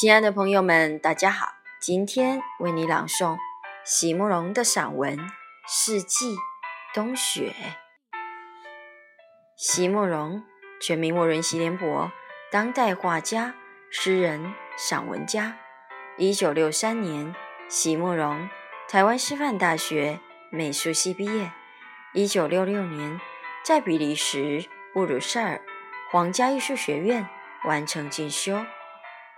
亲爱的朋友们，大家好！今天为你朗诵席慕容的散文《四季·冬雪》。席慕容，全名慕容席联博，当代画家、诗人、散文家。一九六三年，席慕容台湾师范大学美术系毕业。一九六六年，在比利时布鲁塞尔皇家艺术学院完成进修。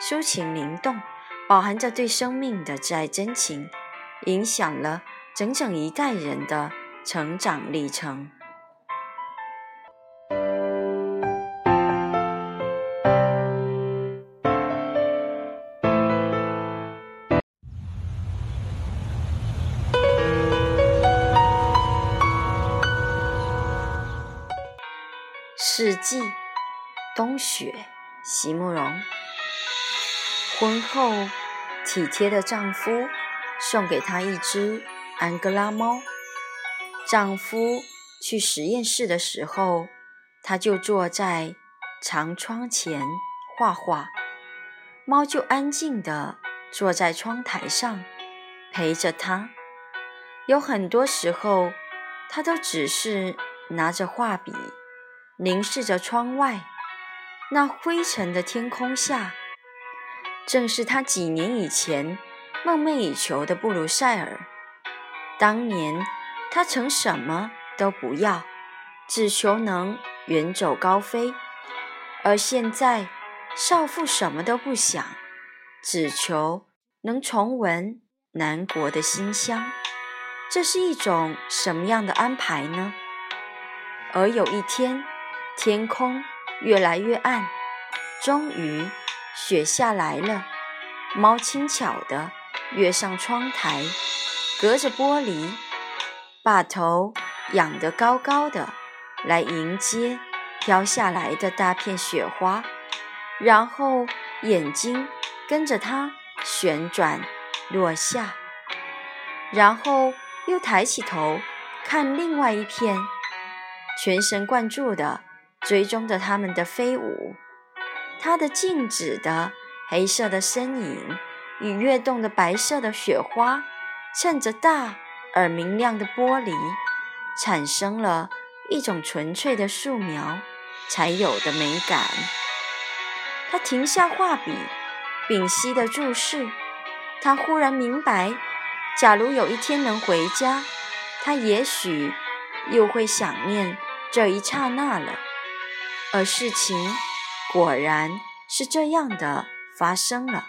抒情灵动，饱含着对生命的挚爱真情，影响了整整一代人的成长历程。四季，冬雪，席慕容。婚后，体贴的丈夫送给她一只安哥拉猫。丈夫去实验室的时候，她就坐在长窗前画画，猫就安静地坐在窗台上陪着她。有很多时候，她都只是拿着画笔，凝视着窗外那灰尘的天空下。正是他几年以前梦寐以求的布鲁塞尔。当年他曾什么都不要，只求能远走高飞；而现在少妇什么都不想，只求能重闻南国的馨香。这是一种什么样的安排呢？而有一天，天空越来越暗，终于。雪下来了，猫轻巧地跃上窗台，隔着玻璃，把头仰得高高的，来迎接飘下来的大片雪花，然后眼睛跟着它旋转落下，然后又抬起头看另外一片，全神贯注地追踪着它们的飞舞。它的静止的黑色的身影与跃动的白色的雪花，衬着大而明亮的玻璃，产生了一种纯粹的素描才有的美感。他停下画笔，屏息的注视。他忽然明白，假如有一天能回家，他也许又会想念这一刹那了。而事情。果然是这样的发生了。